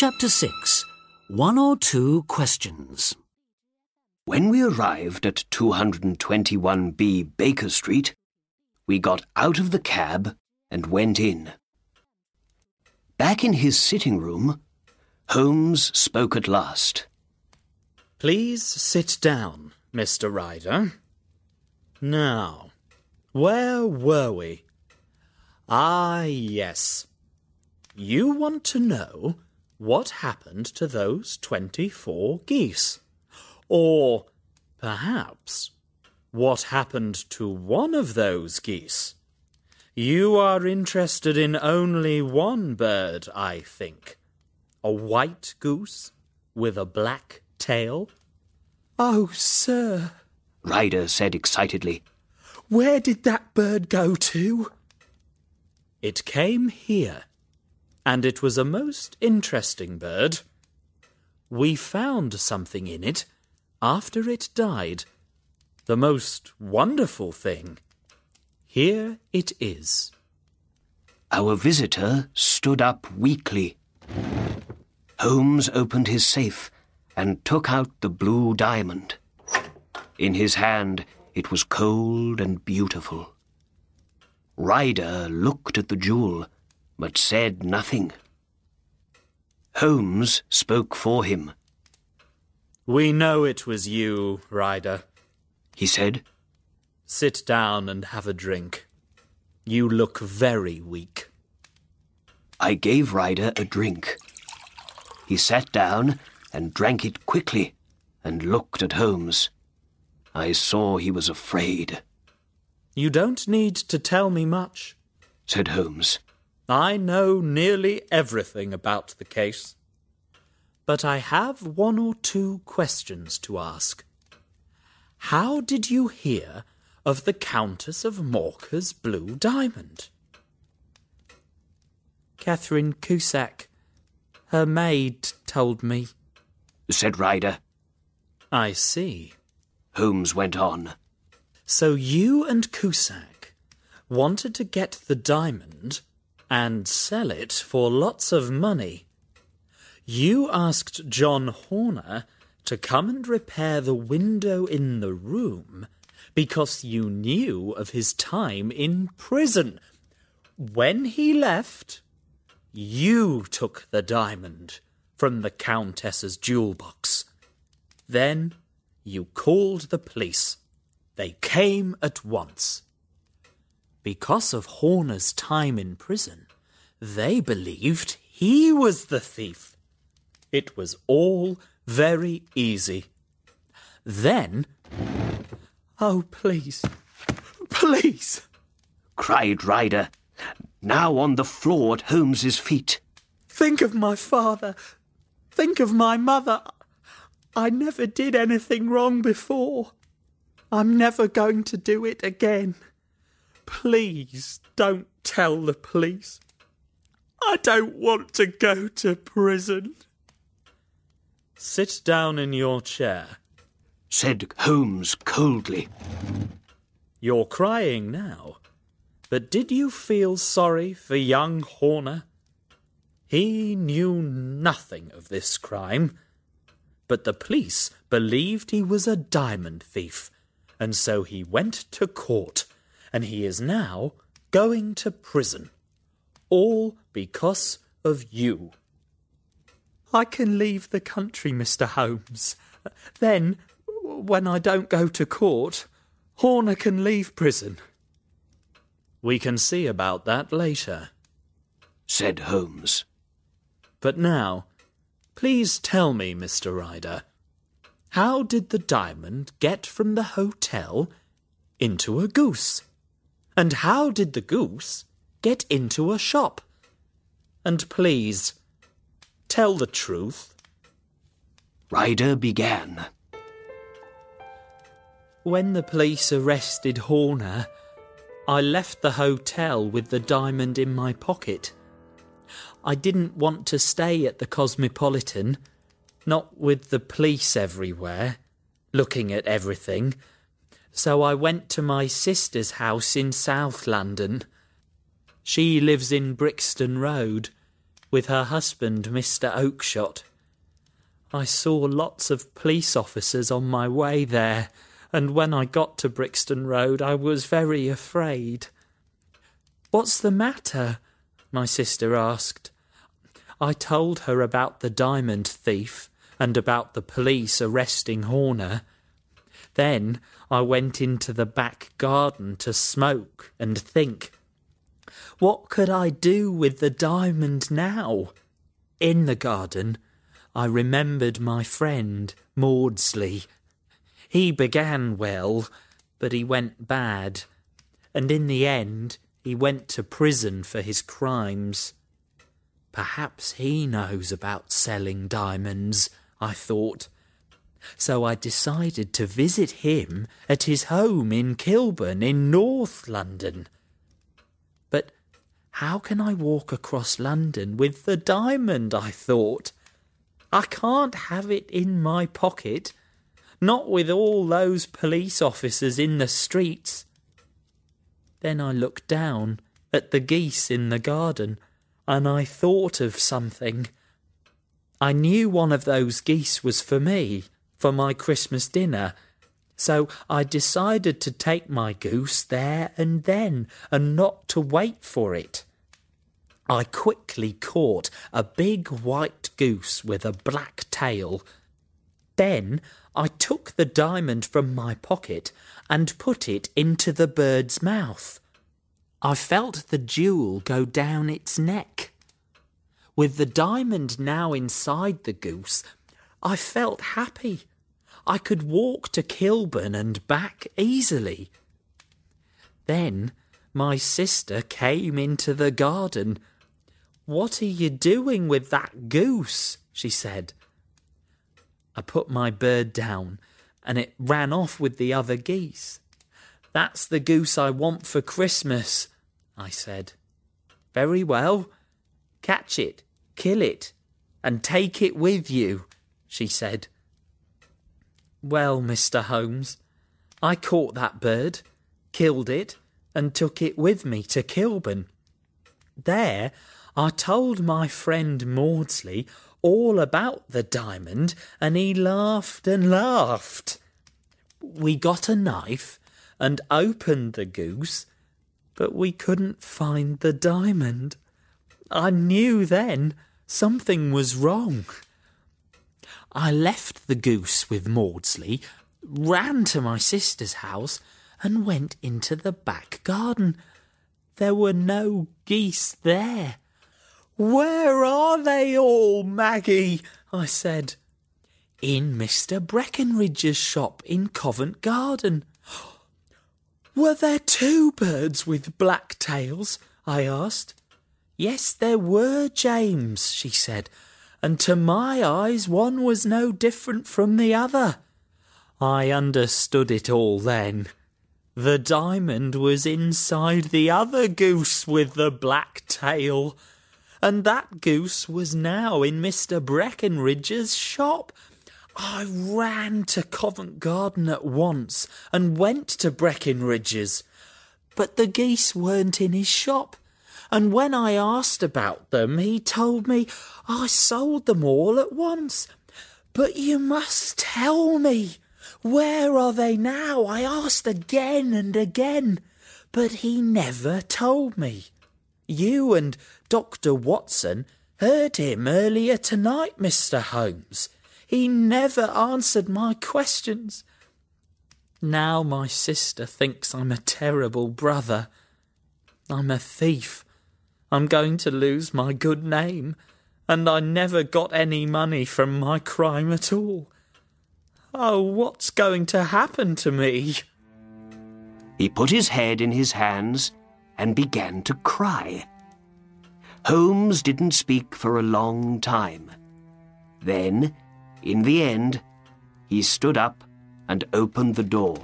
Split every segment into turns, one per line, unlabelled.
Chapter 6 One or Two Questions.
When we arrived at 221B Baker Street, we got out of the cab and went in. Back in his sitting room, Holmes spoke at last.
Please sit down, Mr. Ryder. Now, where were we? Ah, yes. You want to know what happened to those twenty-four geese. Or, perhaps, what happened to one of those geese. You are interested in only one bird, I think. A white goose with a black tail?
Oh, sir,
Ryder said excitedly.
where did that bird go to?
It came here, and it was a most interesting bird. We found something in it after it died. The most wonderful thing. Here it is.
Our visitor stood up weakly. Holmes opened his safe and took out the blue diamond. In his hand, it was cold and beautiful. Ryder looked at the jewel, but said nothing. Holmes spoke for him.
We know it was you, Ryder.
He said,
Sit down and have a drink. You look very weak.
I gave Ryder a drink. He sat down and drank it quickly and looked at Holmes. I saw he was afraid,
You don't need to tell me much.
said Holmes.
I know nearly everything about the case. But I have one or two questions to ask. How did you hear of the Countess of Morcar's blue diamond? Catherine Cusack. Her maid told me.
said Ryder.
I see.
Holmes went on.
So you and Cusack wanted to get the diamond and sell it for lots of money. You asked John Horner to come and repair the window in the room because you knew of his time in prison. When he left, you took the diamond from the Countess's jewel box. Then you called the police. They came at once. Because of Horner's time in prison, they believed he was the thief. It was all very easy. Then,
Oh, please, please.
cried Ryder, now on the floor at Holmes's feet.
Think of my father. Think of my mother. I never did anything wrong before. I'm never going to do it again. Please don't tell the police. I don't want to go to prison.
sit down in your chair.
said Holmes coldly.
You're crying now. But did you feel sorry for young Horner? He knew nothing of this crime. But the police believed he was a diamond thief, and so he went to court, and he is now going to prison. All because of you.
I can leave the country, Mr. Holmes. Then, when I don't go to court, Horner can leave prison.
We can see about that later.
said Holmes.
But now, please tell me, Mr. Ryder, how did the diamond get from the hotel into a goose? And how did the goose get into a shop? And please, tell the truth.
Ryder began.
When the police arrested Horner, I left the hotel with the diamond in my pocket. I didn't want to stay at the Cosmopolitan, not with the police everywhere, looking at everything. So I went to my sister's house in South London. She lives in Brixton Road. with her husband, Mr. Oakshott. I saw lots of police officers on my way there, and when I got to Brixton Road, I was very afraid. What's the matter? my sister asked. I told her about the diamond thief and about the police arresting Horner. Then I went into the back garden to smoke and think. What could I do with the diamond now? In the garden, I remembered my friend, Maudsley. He began well, but he went bad, and in the end he went to prison for his crimes. Perhaps he knows about selling diamonds, I thought. So I decided to visit him at his home in Kilburn in North London. But how can I walk across London with the diamond? I thought. I can't have it in my pocket, not with all those police officers in the streets. Then I looked down at the geese in the garden, and I thought of something. I knew one of those geese was for me, for my Christmas dinner, so I decided to take my goose there and then, and not to wait for it. I quickly caught a big white goose with a black tail. Then I took the diamond from my pocket and put it into the bird's mouth. I felt the jewel go down its neck. With the diamond now inside the goose, I felt happy. I could walk to Kilburn and back easily. Then my sister came into the garden what are you doing with that goose? she said. I put my bird down, and it ran off with the other geese. That's the goose I want for Christmas, I said. Very well. Catch it, kill it, and take it with you, she said. Well, Mr. Holmes, I caught that bird, killed it, and took it with me to Kilburn. There I told my friend Maudsley all about the diamond, and he laughed and laughed. We got a knife and opened the goose, but we couldn't find the diamond. I knew then something was wrong. I left the goose with Maudsley, ran to my sister's house, and went into the back garden. There were no geese there. Where are they all, Maggie? I said. In Mr. Breckinridge's shop in Covent Garden. Were there two birds with black tails? I asked. Yes, there were, James, she said, and to my eyes one was no different from the other. I understood it all then. The diamond was inside the other goose with the black tail and that goose was now in Mr. Breckinridge's shop. I ran to Covent Garden at once and went to Breckinridge's. But the geese weren't in his shop, and when I asked about them, he told me I sold them all at once. But you must tell me. Where are they now? I asked again and again, but he never told me. You and Dr. Watson heard him earlier tonight, Mr. Holmes. He never answered my questions. Now my sister thinks I'm a terrible brother. I'm a thief. I'm going to lose my good name, and I never got any money from my crime at all. Oh, what's going to happen to me?
He put his head in his hands and began to cry. Holmes didn't speak for a long time. Then, in the end, he stood up and opened the door.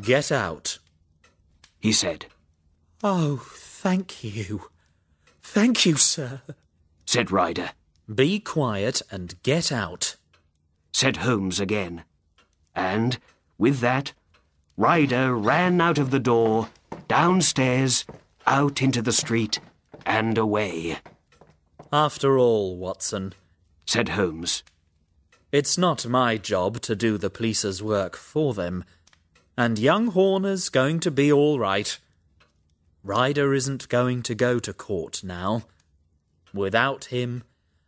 Get out,
he said.
Oh, thank you. Thank you, sir,
said Ryder.
Be quiet and get out,
said Holmes again. And, with that, Ryder ran out of the door, downstairs, out into the street, and away,
After all, Watson,
said Holmes.
it's not my job to do the police's work for them, and young Horner's going to be all right. Ryder isn't going to go to court now. Without him,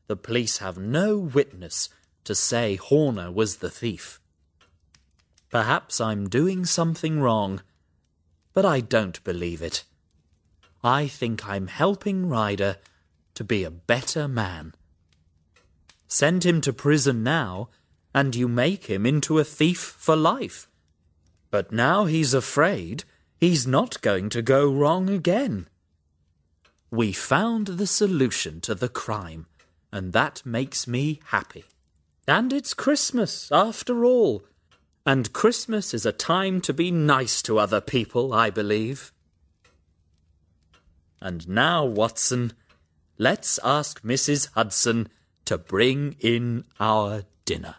the police have no witness to say Horner was the thief. Perhaps I'm doing something wrong, but I don't believe it. I think I'm helping Ryder to be a better man. Send him to prison now, and you make him into a thief for life. But now he's afraid he's not going to go wrong again. We found the solution to the crime, and that makes me happy. And it's Christmas, after all. And Christmas is a time to be nice to other people, I believe. And now, Watson, let's ask Mrs. Hudson to bring in our dinner.